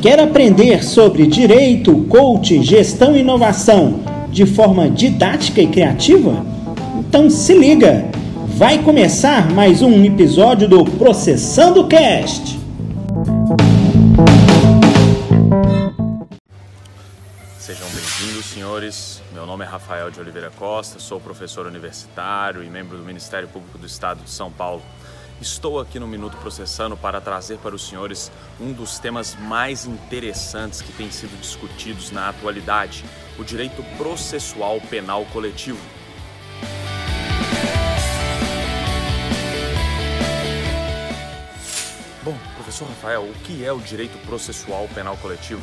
Quer aprender sobre direito, coaching, gestão e inovação de forma didática e criativa? Então se liga! Vai começar mais um episódio do Processando Cast. Sejam bem-vindos, senhores. Meu nome é Rafael de Oliveira Costa, sou professor universitário e membro do Ministério Público do Estado de São Paulo. Estou aqui no Minuto Processando para trazer para os senhores um dos temas mais interessantes que têm sido discutidos na atualidade: o direito processual penal coletivo. Bom, professor Rafael, o que é o direito processual penal coletivo?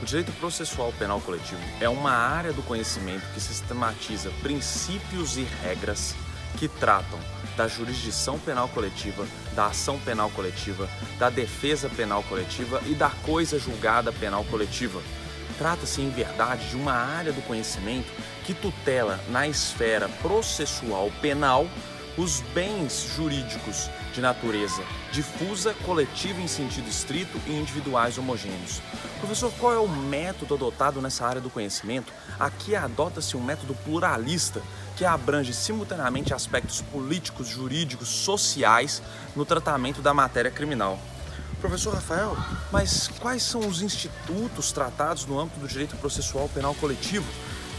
O direito processual penal coletivo é uma área do conhecimento que sistematiza princípios e regras que tratam da jurisdição penal coletiva, da ação penal coletiva, da defesa penal coletiva e da coisa julgada penal coletiva. Trata-se, em verdade, de uma área do conhecimento que tutela na esfera processual penal os bens jurídicos de natureza difusa, coletiva em sentido estrito e individuais homogêneos. Professor, qual é o método adotado nessa área do conhecimento? Aqui adota-se um método pluralista que abrange simultaneamente aspectos políticos, jurídicos, sociais no tratamento da matéria criminal. Professor Rafael, mas quais são os institutos tratados no âmbito do direito processual penal coletivo?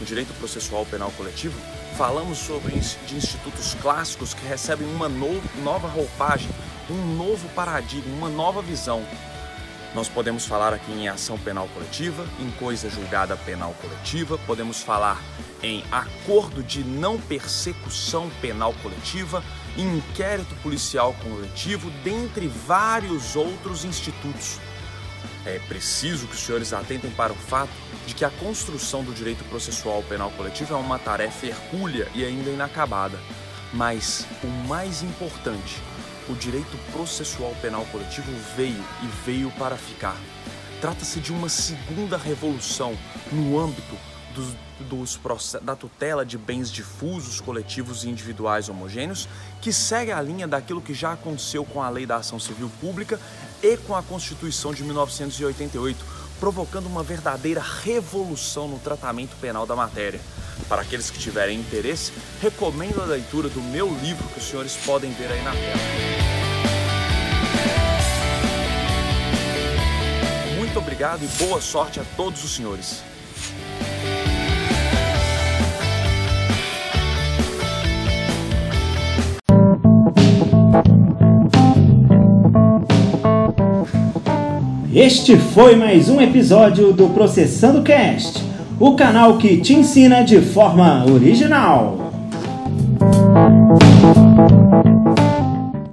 No direito processual penal coletivo, falamos sobre de institutos clássicos que recebem uma no, nova roupagem, um novo paradigma, uma nova visão. Nós podemos falar aqui em ação penal coletiva, em coisa julgada penal coletiva, podemos falar em acordo de não persecução penal coletiva, inquérito policial coletivo, dentre vários outros institutos. É preciso que os senhores atentem para o fato de que a construção do direito processual penal coletivo é uma tarefa hercúlea e ainda inacabada. Mas o mais importante, o direito processual penal coletivo veio e veio para ficar. Trata-se de uma segunda revolução no âmbito dos, dos, da tutela de bens difusos, coletivos e individuais homogêneos, que segue a linha daquilo que já aconteceu com a Lei da Ação Civil Pública e com a Constituição de 1988, provocando uma verdadeira revolução no tratamento penal da matéria. Para aqueles que tiverem interesse, recomendo a leitura do meu livro que os senhores podem ver aí na tela. Muito obrigado e boa sorte a todos os senhores. Este foi mais um episódio do Processando Cast, o canal que te ensina de forma original.